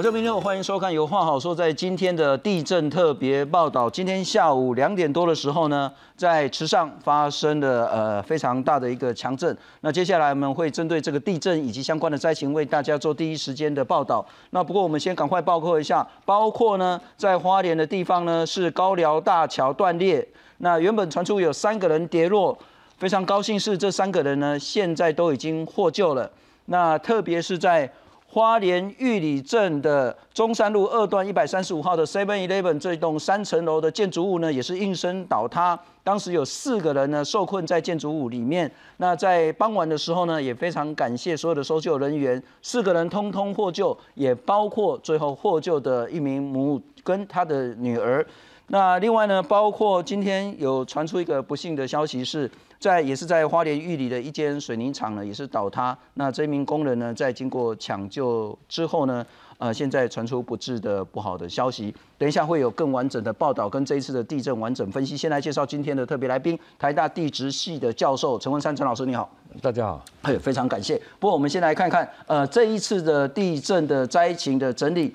我叫明天，我欢迎收看《有话好说》。在今天的地震特别报道，今天下午两点多的时候呢，在池上发生了呃非常大的一个强震。那接下来我们会针对这个地震以及相关的灾情，为大家做第一时间的报道。那不过我们先赶快报告一下，包括呢在花莲的地方呢是高寮大桥断裂，那原本传出有三个人跌落，非常高兴是这三个人呢现在都已经获救了。那特别是在花莲玉里镇的中山路二段一百三十五号的 Seven Eleven 这栋三层楼的建筑物呢，也是应声倒塌。当时有四个人呢受困在建筑物里面。那在傍晚的时候呢，也非常感谢所有的搜救人员，四个人通通获救，也包括最后获救的一名母跟他的女儿。那另外呢，包括今天有传出一个不幸的消息是。在也是在花莲玉里的一间水泥厂呢，也是倒塌。那这名工人呢，在经过抢救之后呢，呃，现在传出不治的不好的消息。等一下会有更完整的报道跟这一次的地震完整分析。先来介绍今天的特别来宾，台大地质系的教授陈文山陈老师，你好。大家好。嘿，非常感谢。不过我们先来看看，呃，这一次的地震的灾情的整理。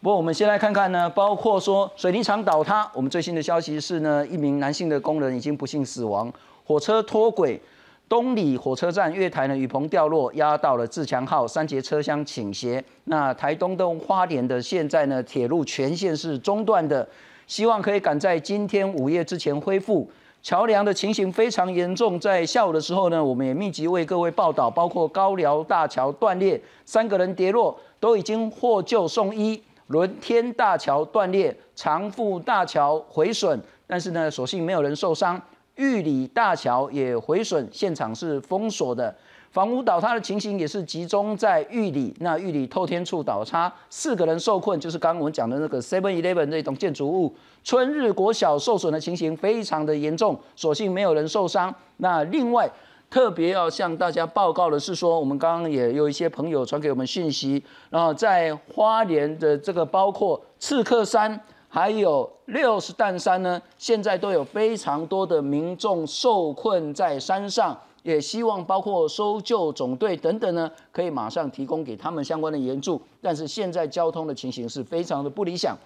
不过我们先来看看呢，包括说水泥厂倒塌，我们最新的消息是呢，一名男性的工人已经不幸死亡。火车脱轨，东里火车站月台呢雨棚掉落，压到了自强号三节车厢倾斜。那台东东花莲的现在呢铁路全线是中断的，希望可以赶在今天午夜之前恢复。桥梁的情形非常严重，在下午的时候呢，我们也密集为各位报道，包括高寮大桥断裂，三个人跌落，都已经获救送医；轮天大桥断裂，长富大桥毁损，但是呢，所幸没有人受伤。玉里大桥也毁损，现场是封锁的。房屋倒塌的情形也是集中在玉里，那玉里透天处倒塌，四个人受困，就是刚刚我们讲的那个 Seven Eleven 那栋建筑物。春日国小受损的情形非常的严重，所幸没有人受伤。那另外特别要向大家报告的是说，我们刚刚也有一些朋友传给我们讯息，然后在花莲的这个包括刺客山。还有六十担山呢，现在都有非常多的民众受困在山上，也希望包括搜救总队等等呢，可以马上提供给他们相关的援助。但是现在交通的情形是非常的不理想。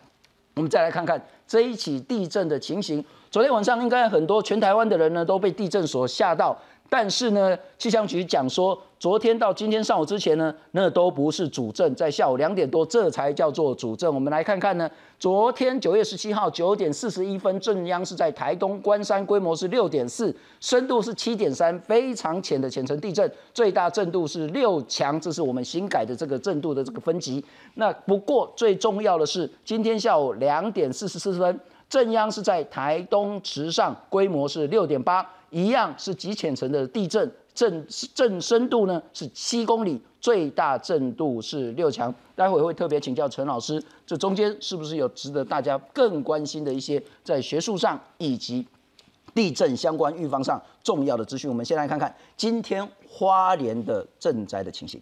我们再来看看这一起地震的情形。昨天晚上应该很多全台湾的人呢都被地震所吓到。但是呢，气象局讲说，昨天到今天上午之前呢，那都不是主震，在下午两点多，这才叫做主震。我们来看看呢，昨天九月十七号九点四十一分，震央是在台东关山，规模是六点四，深度是七点三，非常浅的浅层地震，最大震度是六强，这是我们新改的这个震度的这个分级。那不过最重要的是，今天下午两点四十四分，震央是在台东池上，规模是六点八。一样是极浅层的地震，震震深度呢是七公里，最大震度是六强。待会会特别请教陈老师，这中间是不是有值得大家更关心的一些在学术上以及地震相关预防上重要的资讯？我们先来看看今天花莲的震灾的情形。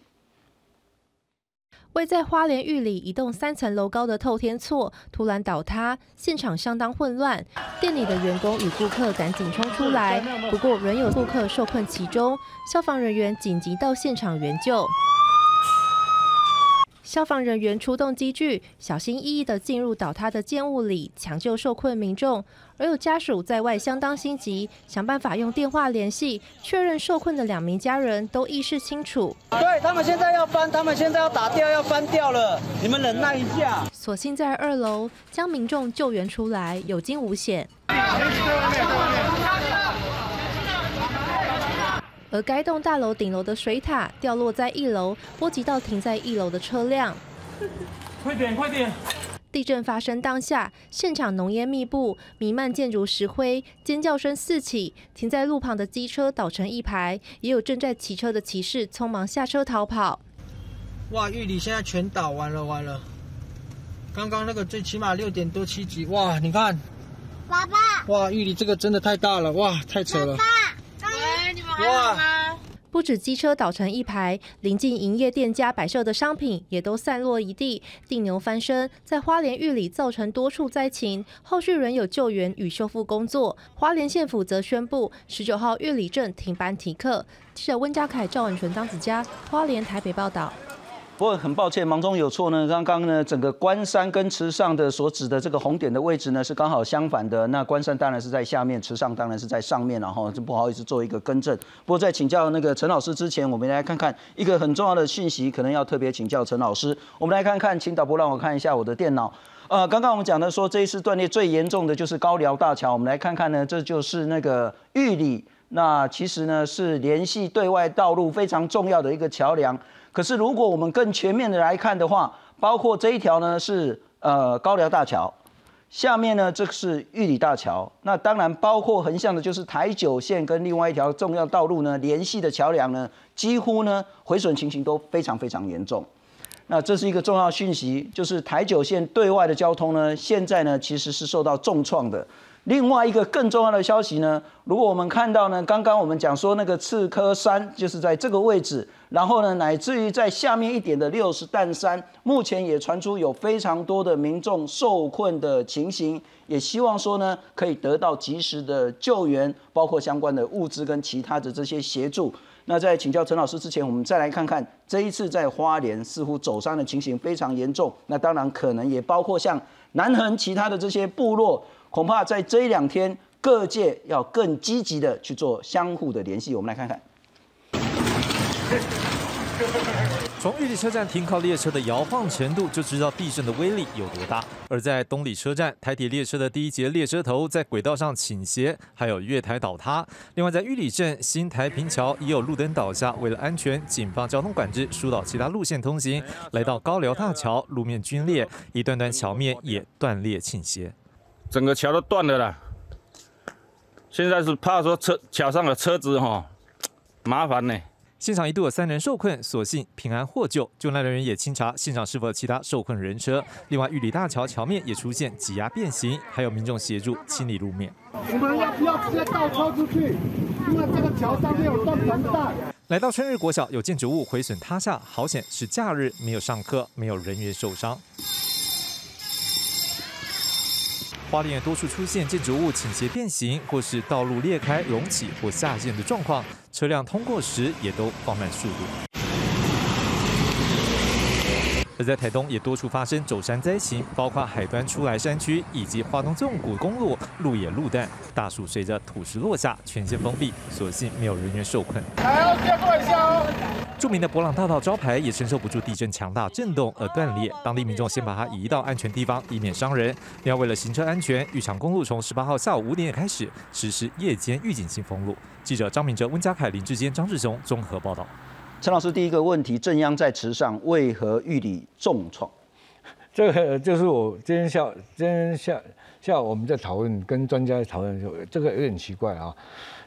位在花莲玉里一栋三层楼高的透天厝突然倒塌，现场相当混乱，店里的员工与顾客赶紧冲出来，不过仍有顾客受困其中，消防人员紧急到现场援救。消防人员出动机具，小心翼翼地进入倒塌的建物里抢救受困民众，而有家属在外相当心急，想办法用电话联系，确认受困的两名家人都意识清楚。对他们现在要翻，他们现在要打掉，要翻掉了，你们忍耐一下。所幸在二楼将民众救援出来，有惊无险。而该栋大楼顶楼的水塔掉落在一楼，波及到停在一楼的车辆。快点，快点！地震发生当下，现场浓烟密布，弥漫建筑石灰，尖叫声四起。停在路旁的机车倒成一排，也有正在骑车的骑士匆忙下车逃跑。哇，玉里现在全倒完了，完了！刚刚那个最起码六点多七级，哇，你看，爸爸，哇，玉里这个真的太大了，哇，太扯了。不止机车倒成一排，临近营业店家摆设的商品也都散落一地，定牛翻身，在花莲玉里造成多处灾情，后续仍有救援与修复工作。花莲县府则宣布，十九号玉里镇停班停课。记者温家凯、赵婉纯、张子佳，花莲台北报道。不过很抱歉，忙中有错呢。刚刚呢，整个关山跟池上的所指的这个红点的位置呢，是刚好相反的。那关山当然是在下面，池上当然是在上面，然后就不好意思做一个更正。不过在请教那个陈老师之前，我们来看看一个很重要的讯息，可能要特别请教陈老师。我们来看看，请导播让我看一下我的电脑。呃，刚刚我们讲的说这一次断裂最严重的就是高寮大桥，我们来看看呢，这就是那个玉里，那其实呢是联系对外道路非常重要的一个桥梁。可是，如果我们更全面的来看的话，包括这一条呢是呃高寮大桥，下面呢这是玉里大桥，那当然包括横向的就是台九线跟另外一条重要道路呢联系的桥梁呢，几乎呢毁损情形都非常非常严重。那这是一个重要讯息，就是台九线对外的交通呢，现在呢其实是受到重创的。另外一个更重要的消息呢，如果我们看到呢，刚刚我们讲说那个刺科山就是在这个位置，然后呢，乃至于在下面一点的六十担山，目前也传出有非常多的民众受困的情形，也希望说呢，可以得到及时的救援，包括相关的物资跟其他的这些协助。那在请教陈老师之前，我们再来看看这一次在花莲似乎走山的情形非常严重，那当然可能也包括像南横其他的这些部落。恐怕在这一两天，各界要更积极的去做相互的联系。我们来看看，从玉里车站停靠列车的摇晃程度，就知道地震的威力有多大。而在东里车站，台铁列车的第一节列车头在轨道上倾斜，还有月台倒塌。另外，在玉里镇新台平桥也有路灯倒下，为了安全，警方交通管制，疏导其他路线通行。来到高寮大桥，路面龟裂，一段段桥面也断裂倾斜。整个桥都断了啦，现在是怕说车桥上的车子哈麻烦呢。现场一度有三人受困，所幸平安获救。救难人员也清查现场是否有其他受困人车。另外，玉里大桥桥面也出现挤压变形，还有民众协助清理路面。我们要不要直接倒车出去？因为这个桥上面有断层带。来到春日国小，有建筑物毁损塌下，好险是假日，没有上课，没有人员受伤。花莲多处出现建筑物倾斜变形，或是道路裂开隆起或下陷的状况，车辆通过时也都放慢速度。而在台东也多处发生走山灾情，包括海端出来山区以及花东纵谷公路路野路段，大树随着土石落下，全线封闭，所幸没有人员受困。还要接过一下哦。著名的博朗大道招牌也承受不住地震强大震动而断裂，当地民众先把它移到安全地方，以免伤人。另外，为了行车安全，玉长公路从十八号下午五点开始实施夜间预警性封路。记者张明哲、温家凯、林志坚、张志雄综合报道。陈老师，第一个问题，正央在池上为何遇里重创？这个就是我今天下今天下下午我们在讨论，跟专家讨论的时候，这个有点奇怪啊。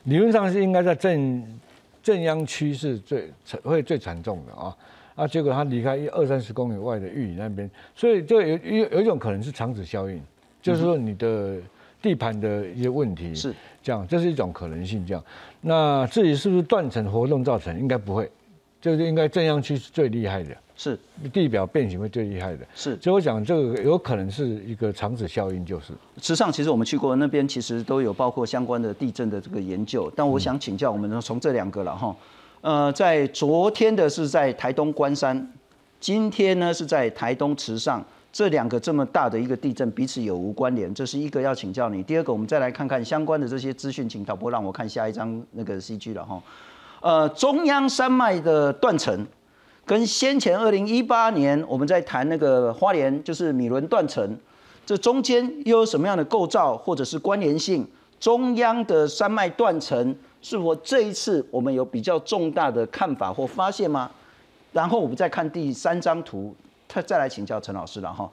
理论上是应该在正正央区是最会最惨重的啊，啊，结果他离开一二三十公里外的玉里那边，所以就有有有一种可能是长子效应，就是说你的地盘的一些问题是这样，这是一种可能性这样。那至于是不是断层活动造成，应该不会。就是应该正央区是最厉害的，是地表变形会最厉害的，是。所以我想这个有可能是一个长子效应，就是。池上其实我们去过那边，其实都有包括相关的地震的这个研究。但我想请教我们从这两个了哈，呃，在昨天的是在台东关山，今天呢是在台东池上，这两个这么大的一个地震彼此有无关联？这是一个要请教你。第二个，我们再来看看相关的这些资讯，请导播让我看下一张那个 CG 了哈。呃，中央山脉的断层，跟先前二零一八年我们在谈那个花莲就是米伦断层，这中间又有什么样的构造或者是关联性？中央的山脉断层是否这一次我们有比较重大的看法或发现吗？然后我们再看第三张图，他再来请教陈老师了哈。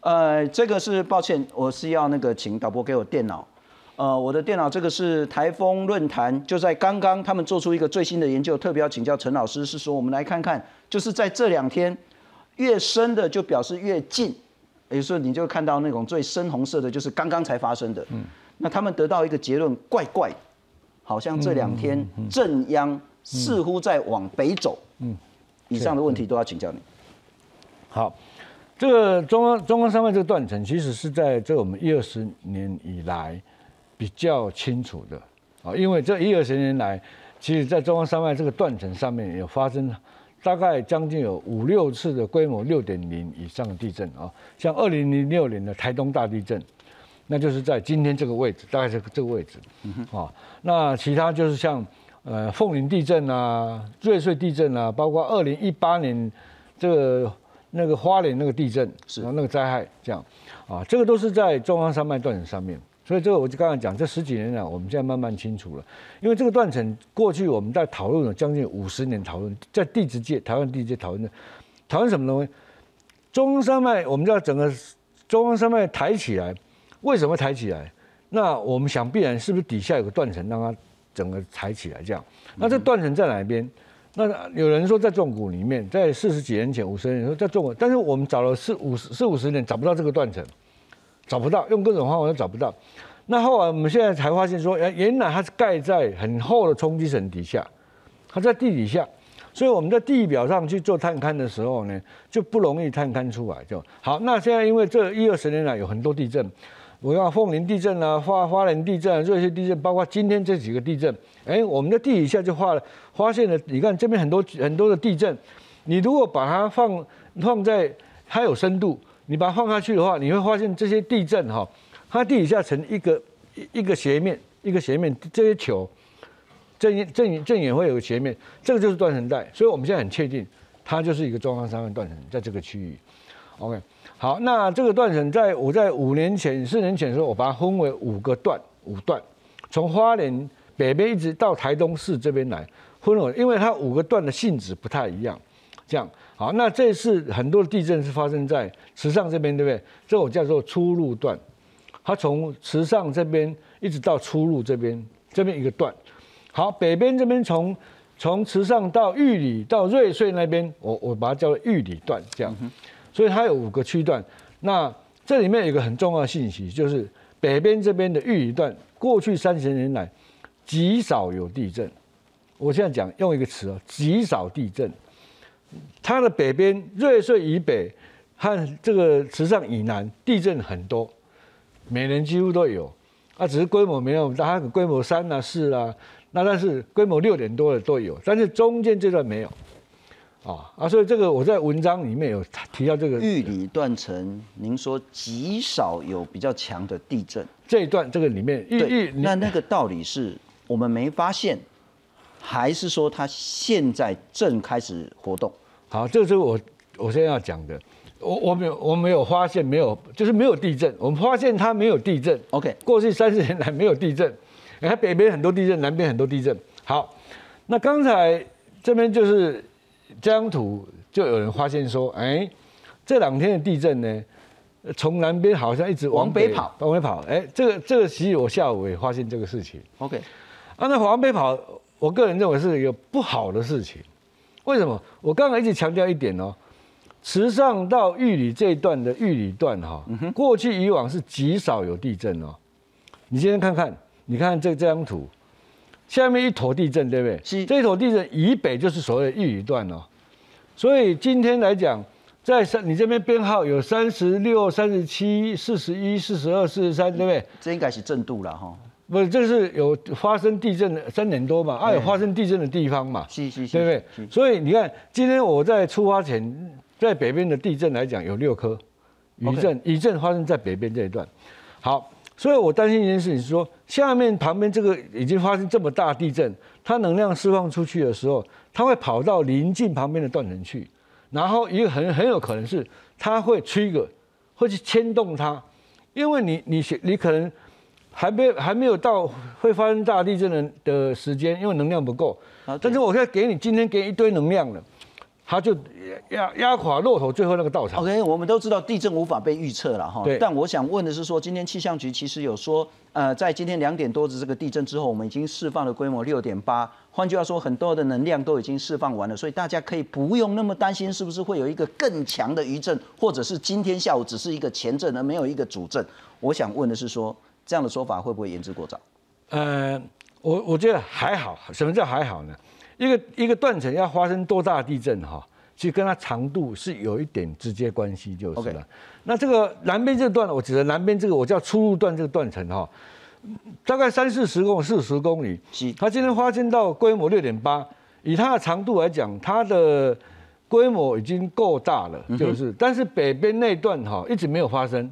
呃，这个是抱歉，我是要那个请导播给我电脑。呃，我的电脑这个是台风论坛，就在刚刚他们做出一个最新的研究，特别要请教陈老师，是说我们来看看，就是在这两天越深的就表示越近，也就是说你就看到那种最深红色的，就是刚刚才发生的。嗯。那他们得到一个结论，怪怪，好像这两天正央似乎在往北走。嗯。以上的问题都要请教你。好，这个中央中央山脉这个断层，其实是在这我们一二十年以来。比较清楚的啊，因为这一二十年来，其实，在中央山脉这个断层上面有发生大概将近有五六次的规模六点零以上的地震啊，像二零零六年的台东大地震，那就是在今天这个位置，大概是这个位置，啊，那其他就是像呃凤林地震啊、瑞穗地震啊，包括二零一八年这个那个花莲那个地震是那个灾害这样，啊，这个都是在中央山脉断层上面。所以这个我就刚才讲，这十几年来，我们现在慢慢清楚了。因为这个断层过去我们在讨论了将近五十年，讨论在地质界、台湾地质界讨论的，讨论什么东西？中央山脉，我们要整个中央山脉抬起来，为什么抬起来？那我们想必然是不是底下有个断层让它整个抬起来？这样，那这断层在哪边？那有人说在重谷里面，在四十几年前、五十年说在重谷，但是我们找了四五十四五十年找不到这个断层。找不到，用各种方法都找不到。那后来我们现在才发现说，哎，原来它是盖在很厚的冲击层底下，它在地底下，所以我们在地表上去做探勘的时候呢，就不容易探勘出来。就好，那现在因为这一二十年来有很多地震，我要凤林地震啊、花花莲地震、这些地震，包括今天这几个地震，哎，我们在地底下就画了，发现了。你看这边很多很多的地震，你如果把它放放在它有深度。你把它放下去的话，你会发现这些地震哈，它地底下成一个一一个斜面，一个斜面，这些球正正正也会有个斜面，这个就是断层带，所以我们现在很确定，它就是一个中央山脉断层在这个区域。OK，好，那这个断层在我在五年前、四年前的时候，我把它分为五个段，五段，从花莲北边一直到台东市这边来分为，因为它五个段的性质不太一样，这样。好，那这次很多的地震是发生在池上这边，对不对？这我叫做出入段，它从池上这边一直到出入这边，这边一个段。好，北边这边从从池上到玉里到瑞穗那边，我我把它叫做玉里段，这样。所以它有五个区段。那这里面有一个很重要的信息，就是北边这边的玉里段，过去三十年来极少有地震。我现在讲用一个词哦，极少地震。它的北边瑞穗以北和这个池上以南地震很多，每年几乎都有，啊，只是规模没有大，它规模三啊四啊，那但是规模六点多的都有，但是中间这段没有，啊啊，所以这个我在文章里面有提到这个。玉里断层，您说极少有比较强的地震，这一段这个里面，对，那那个道理是我们没发现，还是说它现在正开始活动？好，这是我我现在要讲的。我我没有我没有发现没有，就是没有地震。我们发现它没有地震。OK，过去三十年来没有地震。你看北边很多地震，南边很多地震。好，那刚才这边就是这张图，就有人发现说，哎，这两天的地震呢，从南边好像一直往北跑，往北跑。哎，这个这个其实我下午也发现这个事情。OK，啊，那往北跑，我个人认为是一个不好的事情。为什么？我刚刚一直强调一点哦，池上到玉里这一段的玉里段哈，过去以往是极少有地震哦。你今天看看，你看这这张图，下面一坨地震，对不对？是。这一坨地震以北就是所谓的玉里段哦。所以今天来讲，在三你这边编号有三十六、三十七、四十一、四十二、四十三，对不对？这应该是震度了哈。不是，这是有发生地震的三点多嘛？啊，有发生地震的地方嘛？是是是，对不对？所以你看，今天我在出发前，在北边的地震来讲有六颗余震，余震发生在北边这一段。好，所以我担心一件事情是说，下面旁边这个已经发生这么大地震，它能量释放出去的时候，它会跑到临近旁边的断层去，然后一个很很有可能是它会吹个，会去牵动它，因为你你你可能。还没还没有到会发生大地震的的时间，因为能量不够。但是我现在给你今天给一堆能量了，它就压压垮骆驼最后那个稻草。OK，我们都知道地震无法被预测了哈。对。但我想问的是说，今天气象局其实有说，呃，在今天两点多的这个地震之后，我们已经释放了规模六点八。换句话说，很多的能量都已经释放完了，所以大家可以不用那么担心，是不是会有一个更强的余震，或者是今天下午只是一个前震而没有一个主震。我想问的是说。这样的说法会不会言之过早？呃，我我觉得还好。什么叫还好呢？一个一个断层要发生多大地震哈，其实跟它长度是有一点直接关系，就是了。那这个南边这段，我指的南边这个，我叫出入段这个断层哈，大概三四十公四十公里。它今天发生到规模六点八，以它的长度来讲，它的规模已经够大了，就是，但是北边那段哈一直没有发生，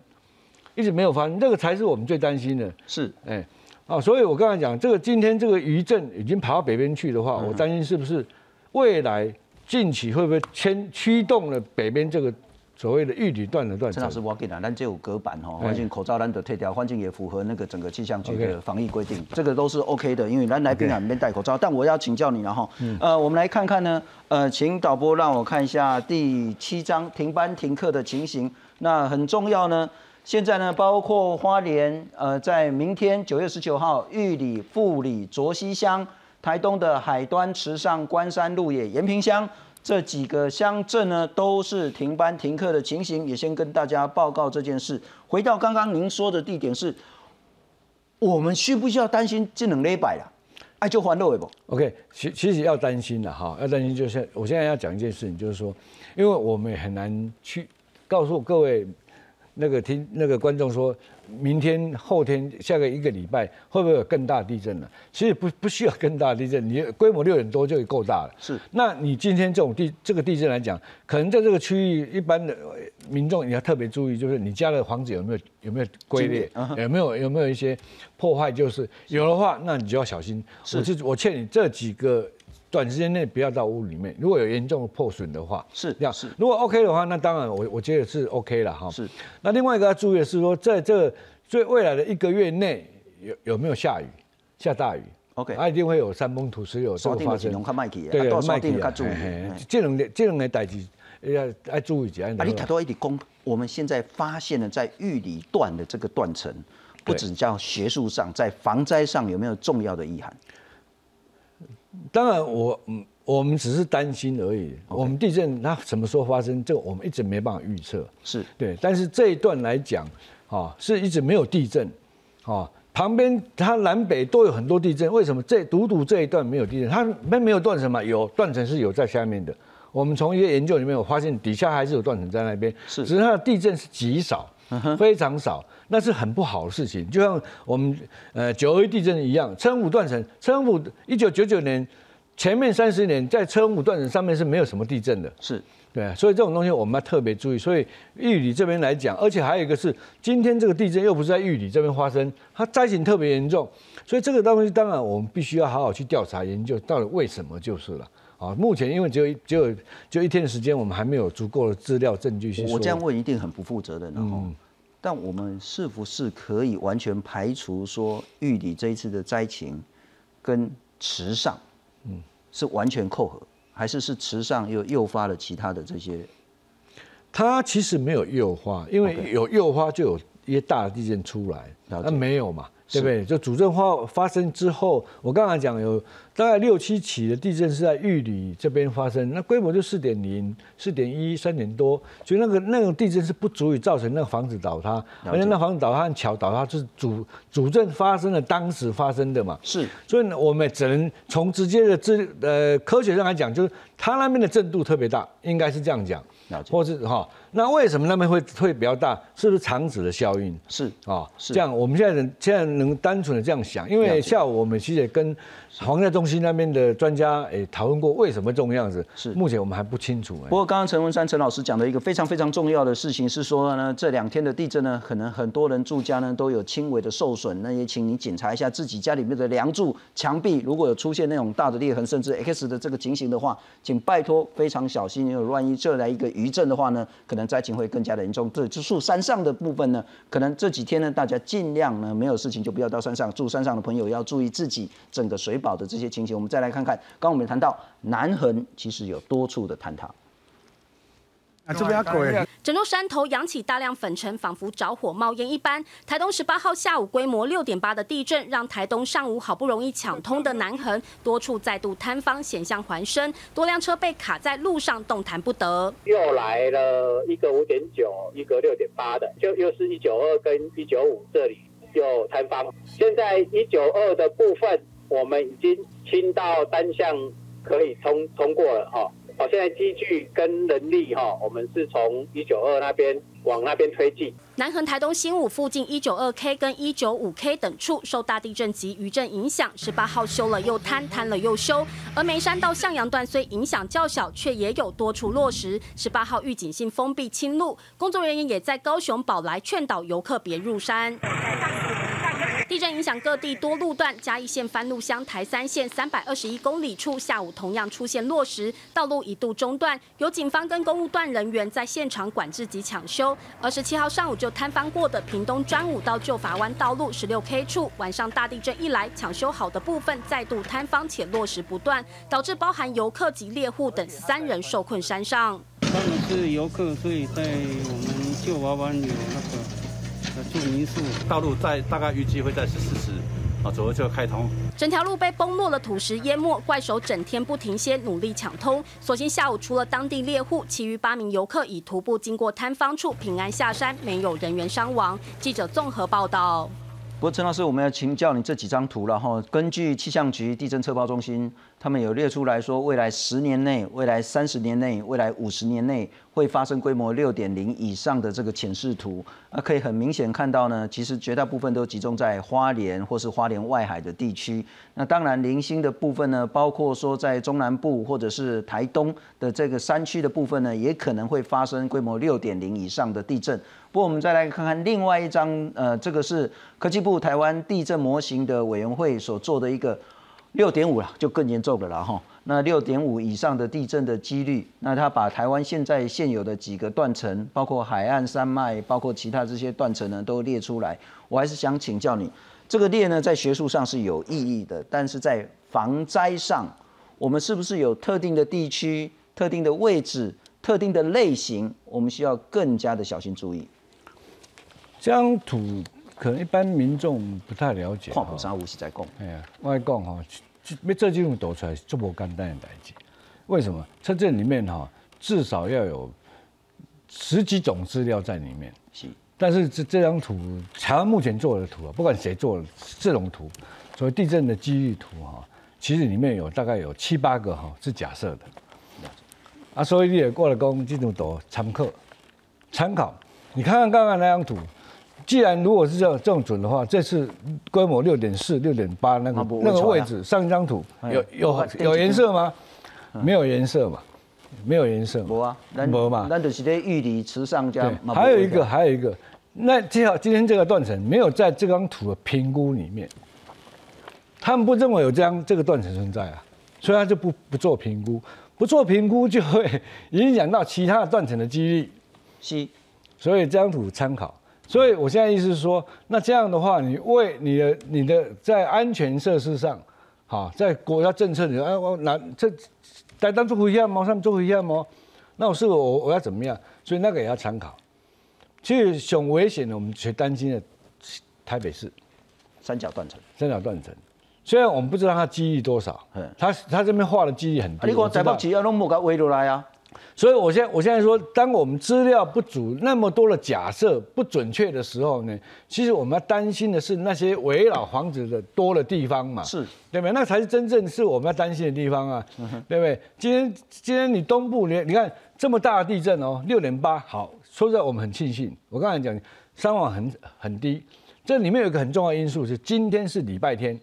一直没有发生，这个才是我们最担心的。是，哎，啊，所以我刚才讲，这个今天这个余震已经跑到北边去的话，我担心是不是未来近期会不会牵驱动了北边这个。所谓的玉里段的段，陈老师，我给你，咱只有隔板哈，环境口罩咱的退掉，环境也符合那个整个气象局的防疫规定，这个都是 OK 的，因为咱来宾啊没戴口罩。但我要请教你了哈，呃，我们来看看呢，呃，请导播让我看一下第七章停班停课的情形。那很重要呢，现在呢，包括花莲，呃，在明天九月十九号，玉里、富里、卓溪乡，台东的海端、池上、关山、鹿野、延平乡。这几个乡镇呢，都是停班停课的情形，也先跟大家报告这件事。回到刚刚您说的地点是，我们需不需要担心这能礼拜了？哎就欢乐不？OK，其其实要担心的哈，要担心就是我现在要讲一件事情，就是说，因为我们也很难去告诉各位。那个听那个观众说，明天后天下个一个礼拜会不会有更大地震呢？其实不不需要更大地震，你规模六点多就够大了。是，那你今天这种地这个地震来讲，可能在这个区域一般的民众你要特别注意，就是你家的房子有没有有没有龟裂，有没有有没有一些破坏，就是有的话，那你就要小心。我就我劝你这几个。短时间内不要到屋里面，如果有严重的破损的话，是这样。是如果 OK 的话，那当然我我觉得是 OK 了哈。是。那另外一个要注意的是说，在这最未来的一个月内有有没有下雨，下大雨？OK。它一定会有山崩土石有这个发生。对，麦地要注意。这种这种的代志要要注意一下。啊，你太多一点公，我们现在发现了在玉里段的这个断层，不止叫学术上，在防灾上有没有重要的意涵？当然，我嗯，我们只是担心而已。我们地震它什么时候发生，这个我们一直没办法预测。是对，但是这一段来讲，啊，是一直没有地震，啊，旁边它南北都有很多地震，为什么这独独这一段没有地震？它没没有断层嘛？有断层是有在下面的。我们从一些研究里面我发现，底下还是有断层在那边，是，只是它的地震是极少，非常少。那是很不好的事情，就像我们呃九二地震一样，车五断层，车五一九九九年前面三十年在车五断层上面是没有什么地震的，是对，所以这种东西我们要特别注意。所以玉里这边来讲，而且还有一个是今天这个地震又不是在玉里这边发生，它灾情特别严重，所以这个东西当然我们必须要好好去调查研究到底为什么就是了。啊，目前因为只有只有就一天的时间，我们还没有足够的资料证据去。我这样问一定很不负责任，然后。但我们是不是可以完全排除说玉里这一次的灾情跟池上，嗯，是完全扣合，还是是池上又诱发了其他的这些？它其实没有诱发，因为有诱发就有一些大的地震出来，那没有嘛。对不对？就主震发发生之后，我刚才讲有大概六七起的地震是在玉里这边发生，那规模就四点零、四点一、三点多，所以那个那种地震是不足以造成那个房子倒塌，而且那房子倒塌和桥倒塌是主主震发生的当时发生的嘛。是，所以呢，我们只能从直接的这呃科学上来讲，就是它那边的震度特别大，应该是这样讲，或是哈。那为什么那边会会比较大？是不是长子的效应？是啊，是这样。我们现在能现在能单纯的这样想，因为下午我们其实也跟黄家中心那边的专家诶讨论过，为什么这种样子？是目前我们还不清楚。不过刚刚陈文山陈老师讲的一个非常非常重要的事情是说呢，这两天的地震呢，可能很多人住家呢都有轻微的受损，那也请你检查一下自己家里面的梁柱、墙壁，如果有出现那种大的裂痕，甚至 X 的这个情形的话，请拜托非常小心，因为万一这来一个余震的话呢，可能灾情会更加的。严重，这住山上的部分呢，可能这几天呢，大家尽量呢没有事情就不要到山上住。山上的朋友要注意自己整个水保的这些情形。我们再来看看，刚刚我们谈到南横其实有多处的坍塌。啊，这边鬼！整座山头扬起大量粉尘，仿佛着火冒烟一般。台东十八号下午规模六点八的地震，让台东上午好不容易抢通的南横多处再度坍方，险象环生，多辆车被卡在路上，动弹不得。又来了一个五点九，一个六点八的，就又是一九二跟一九五这里又坍方。现在一九二的部分，我们已经清到单向可以通通过了哈。好，现在机具跟人力哈，我们是从一九二那边往那边推进。南横台东新武附近一九二 K 跟一九五 K 等处受大地震及余震影响，十八号修了又摊，摊了又修。而眉山到向阳段虽影响较小，却也有多处落石。十八号预警性封闭清路，工作人员也在高雄宝来劝导游客别入山。地震影响各地多路段，嘉义县番路乡台三线三百二十一公里处下午同样出现落石，道路一度中断，有警方跟公路段人员在现场管制及抢修。二十七号上午就摊方过的屏东专武到旧法湾道路十六 K 处，晚上大地震一来，抢修好的部分再度摊方且落石不断，导致包含游客及猎户等三人受困山上。他们是游客，所以在我们旧法湾有那个。住民宿道路在大概预计会在十四时啊左右就开通。整条路被崩落的土石淹没，怪手整天不停歇努力抢通。所幸下午除了当地猎户，其余八名游客已徒步经过摊方处平安下山，没有人员伤亡。记者综合报道。不过陈老师，我们要请教你这几张图了哈。根据气象局地震测报中心，他们有列出来说，未来十年内、未来三十年内、未来五十年内会发生规模六点零以上的这个浅视图。那可以很明显看到呢，其实绝大部分都集中在花莲或是花莲外海的地区。那当然零星的部分呢，包括说在中南部或者是台东的这个山区的部分呢，也可能会发生规模六点零以上的地震。不过我们再来看看另外一张，呃，这个是科技部台湾地震模型的委员会所做的一个六点五了，就更严重的了哈。那六点五以上的地震的几率，那他把台湾现在现有的几个断层，包括海岸山脉，包括其他这些断层呢，都列出来。我还是想请教你，这个列呢在学术上是有意义的，但是在防灾上，我们是不是有特定的地区、特定的位置、特定的类型，我们需要更加的小心注意？这张图可能一般民众不太了解。矿山无锡在讲，哎呀，我讲哈，要这几种抖出来这么简单的代志。为什么？车阵里面哈，至少要有十几种资料在里面。是。但是这这张图，台湾目前做的图啊，不管谁做的这种图，所谓地震的机遇图哈，其实里面有大概有七八个哈是假设的。啊，所以你也过来讲这种图参考，参考。你看看刚刚那张图。既然如果是这样这种准的话，这次规模六点四、六点八那个那个位置，上一张图有有有颜色吗？没有颜色嘛，没有颜色。无啊，没嘛。那就是在玉里池上加。还有一个，还有一个，那最好今天这个断层没有在这张图的评估里面，他们不认为有这样这个断层存在啊，所以他就不不做评估，不做评估就会影响到其他的断层的几率。是，所以这张图参考。所以，我现在意思是说，那这样的话，你为你的你的在安全设施上，好，在国家政策里，哎，我拿这来当做一样吗？上面做一样吗？那我是我我要怎么样？所以那个也要参考。其实，熊危险的，我们最担心的台北市三角断层，三角断层。虽然我们不知道它几率多少，嗯，它它这边画的几率很低。你讲台北市要弄木个围落来啊？所以，我现我现在说，当我们资料不足、那么多的假设不准确的时候呢，其实我们要担心的是那些围绕房子的多的地方嘛，是对不对？那才是真正是我们要担心的地方啊，对不对？今天今天你东部，你你看这么大的地震哦，六点八，好，说实在我们很庆幸。我刚才讲伤亡很很低，这里面有一个很重要的因素是今天是礼拜天，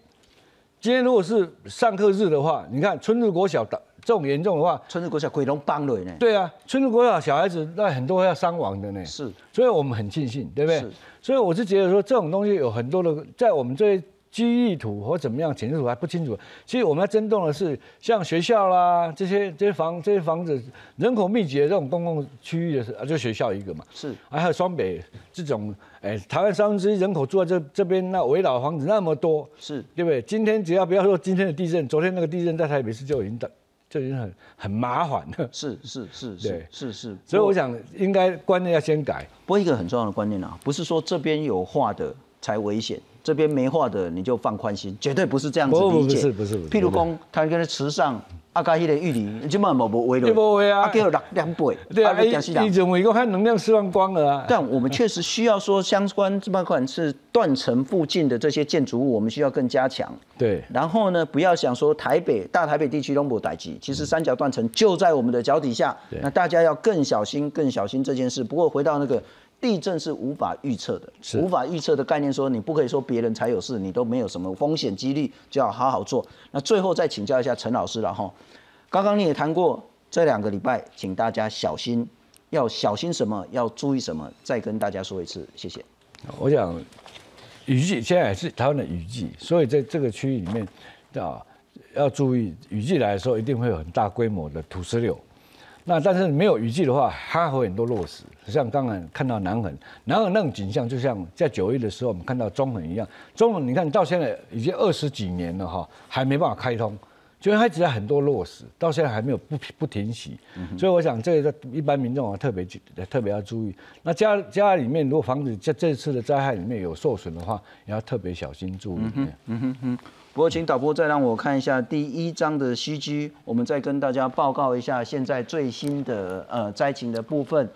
今天如果是上课日的话，你看春日国小的。这种严重的话，春日国小鬼龙帮了呢。对啊，春日国小小孩子那很多要伤亡的呢。是，所以我们很庆幸，对不对？所以我是觉得说，这种东西有很多的，在我们这些基地图或怎么样浅图还不清楚。其实我们要争动的是，像学校啦这些这些房这些房子人口密集的这种公共区域的，啊，就学校一个嘛。是，还有双北这种，哎，台湾三分之一人口住在这这边，那围绕房子那么多，是对不对？今天只要不要说今天的地震，昨天那个地震在台北市就已经到。就已经很很麻烦了，是是是，是是是，所以我想应该观念要先改。不过一个很重要的观念啊，不是说这边有画的才危险，这边没画的你就放宽心，绝对不是这样子理解。不是不是，譬如讲，他跟池上。阿，加迄个玉林，基本上无无围了，无威啊，啊，叫两两倍，对啊，你你认为讲它能量释放光了啊？但我们确实需要说，相关这款是断层附近的这些建筑物，我们需要更加强。对，然后呢，不要想说台北大台北地区都无待机，其实三角断层就在我们的脚底下，那大家要更小心，更小心这件事。不过回到那个地震是无法预测的，无法预测的概念，说你不可以说别人才有事，你都没有什么风险几率，就要好好做。那最后再请教一下陈老师了哈，刚刚你也谈过这两个礼拜，请大家小心，要小心什么，要注意什么，再跟大家说一次，谢谢。我想雨季现在也是台湾的雨季，所以在这个区域里面啊，要注意雨季来的时候，一定会有很大规模的土石流。那但是没有雨季的话，它会很多落石，像刚才看到南横，南横那种景象，就像在九月的时候我们看到中横一样。中横你看到现在已经二十几年了哈，还没办法开通，就是它只在很多落石，到现在还没有不不停息。所以我想这个一般民众啊特别特别要注意。那家家里面如果房子在这次的灾害里面有受损的话，也要特别小心注意。嗯哼哼。不过，请导播再让我看一下第一章的 CG，我们再跟大家报告一下现在最新的呃灾情的部分。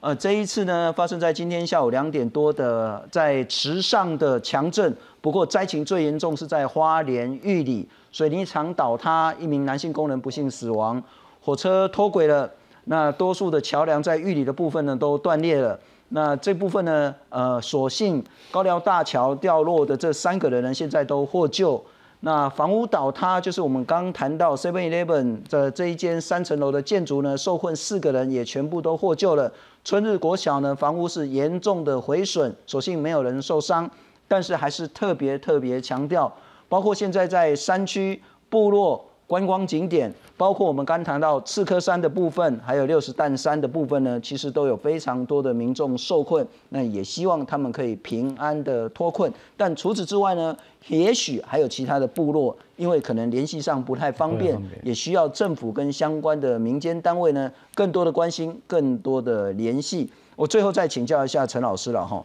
呃，这一次呢，发生在今天下午两点多的在池上的强震。不过灾情最严重是在花莲玉里水泥厂倒塌，一名男性工人不幸死亡，火车脱轨了。那多数的桥梁在玉里的部分呢都断裂了。那这部分呢，呃，所幸高寮大桥掉落的这三个人呢，现在都获救。那房屋倒塌，就是我们刚谈到 Seven Eleven 的这一间三层楼的建筑呢，受困四个人也全部都获救了。春日国小呢，房屋是严重的毁损，所幸没有人受伤，但是还是特别特别强调，包括现在在山区部落。观光景点，包括我们刚谈到刺客山的部分，还有六十弹山的部分呢，其实都有非常多的民众受困。那也希望他们可以平安的脱困。但除此之外呢，也许还有其他的部落，因为可能联系上不太方便，也需要政府跟相关的民间单位呢，更多的关心，更多的联系。我最后再请教一下陈老师了哈，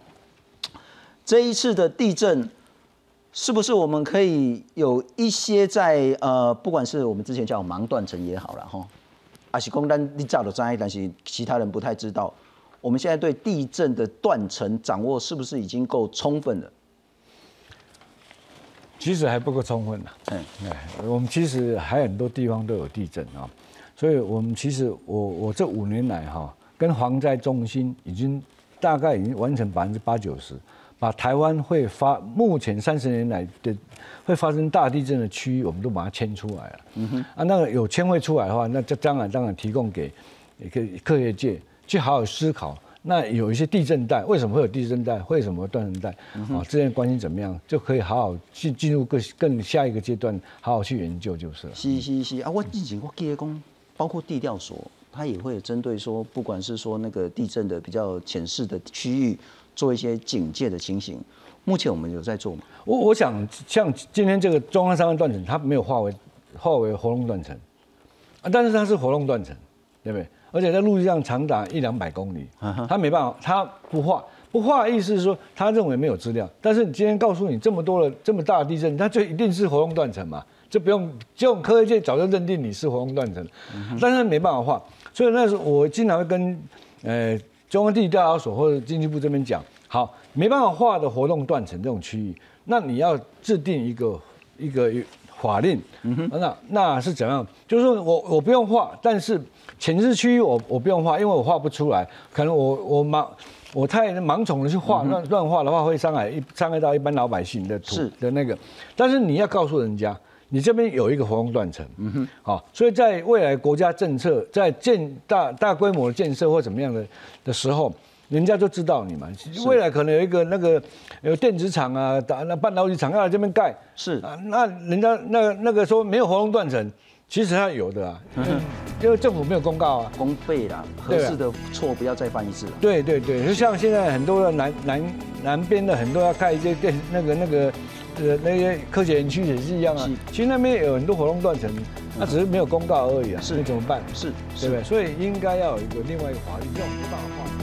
这一次的地震。是不是我们可以有一些在呃，不管是我们之前叫盲断层也好了哈，阿是公单你照的灾，但是其他人不太知道。我们现在对地震的断层掌握是不是已经够充分了？其实还不够充分呢。嗯，哎，我们其实还很多地方都有地震啊，所以我们其实我我这五年来哈，跟防灾中心已经大概已经完成百分之八九十。把台湾会发目前三十年来的会发生大地震的区域，我们都把它迁出来了。嗯哼，啊，那个有迁会出来的话，那这当然当然提供给给科学界去好好思考。那有一些地震带，为什么会有地震带？为什么断层带？啊，之间关系怎么样？就可以好好进进入更更下一个阶段，好好去研究就是了。是是是啊，我之前我记得讲，包括地调所，它也会针对说，不管是说那个地震的比较浅势的区域。做一些警戒的情形，目前我们有在做吗？我我想像今天这个中央山脉断层，它没有化为化为活动断层啊，但是它是活动断层，对不对？而且在陆地上长达一两百公里，它没办法，它不划不划，意思是说他认为没有资料。但是你今天告诉你这么多了这么大的地震，它就一定是活动断层嘛？就不用这种科学界早就认定你是活动断层，但是没办法画。所以那时候我经常会跟呃。中央地理调查所或者经济部这边讲，好，没办法画的活动断层这种区域，那你要制定一个一个法令，那那是怎样？就是说我我不用画，但是前置区域我我不用画，因为我画不出来，可能我我盲我太盲从的去画乱乱画的话，会伤害一伤害到一般老百姓的土的那个，但是你要告诉人家。你这边有一个活动断层，嗯哼，好，所以在未来国家政策在建大大规模的建设或怎么样的的时候，人家就知道你嘛。未来可能有一个那个有电子厂啊，打那半导体厂要来这边盖，是啊，那人家那那个说没有活动断层，其实它有的啊，因为政府没有公告啊，公费啦，合适的错不要再犯一次了。对对对，就像现在很多的南南南边的很多要盖一些电那个那个。呃，那些科学园区也是一样啊。其实那边有很多活动断层，那只是没有公告而已啊。是，那怎么办？是，对不对？所以应该要有一个另外一个法律，这种没办法画。